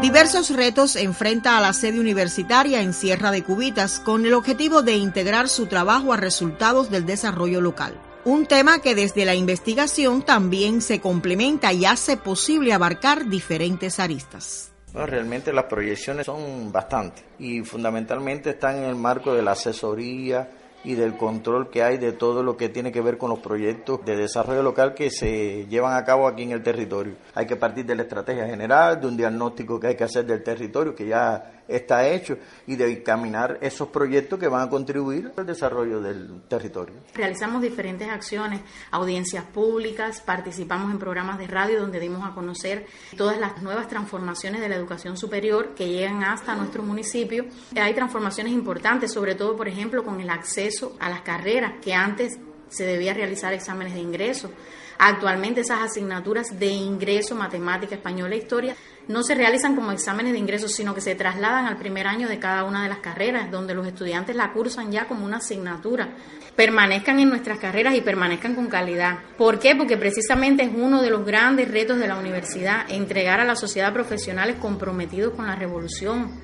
Diversos retos enfrenta a la sede universitaria en Sierra de Cubitas con el objetivo de integrar su trabajo a resultados del desarrollo local. Un tema que desde la investigación también se complementa y hace posible abarcar diferentes aristas. realmente las proyecciones son bastantes y fundamentalmente están en el marco de la asesoría, y del control que hay de todo lo que tiene que ver con los proyectos de desarrollo local que se llevan a cabo aquí en el territorio. Hay que partir de la estrategia general, de un diagnóstico que hay que hacer del territorio, que ya está hecho y de caminar esos proyectos que van a contribuir al desarrollo del territorio. Realizamos diferentes acciones, audiencias públicas, participamos en programas de radio donde dimos a conocer todas las nuevas transformaciones de la educación superior que llegan hasta nuestro municipio. Hay transformaciones importantes, sobre todo, por ejemplo, con el acceso a las carreras que antes se debía realizar exámenes de ingreso. Actualmente esas asignaturas de ingreso, matemática, español e historia no se realizan como exámenes de ingreso, sino que se trasladan al primer año de cada una de las carreras, donde los estudiantes la cursan ya como una asignatura. Permanezcan en nuestras carreras y permanezcan con calidad. ¿Por qué? Porque precisamente es uno de los grandes retos de la universidad, entregar a la sociedad profesionales comprometidos con la revolución.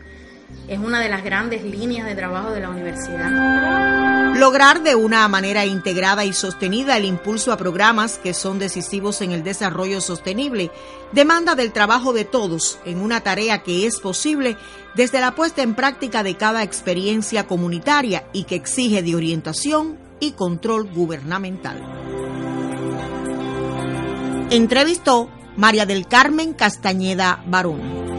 Es una de las grandes líneas de trabajo de la universidad. Lograr de una manera integrada y sostenida el impulso a programas que son decisivos en el desarrollo sostenible demanda del trabajo de todos en una tarea que es posible desde la puesta en práctica de cada experiencia comunitaria y que exige de orientación y control gubernamental. Entrevistó María del Carmen Castañeda Barón.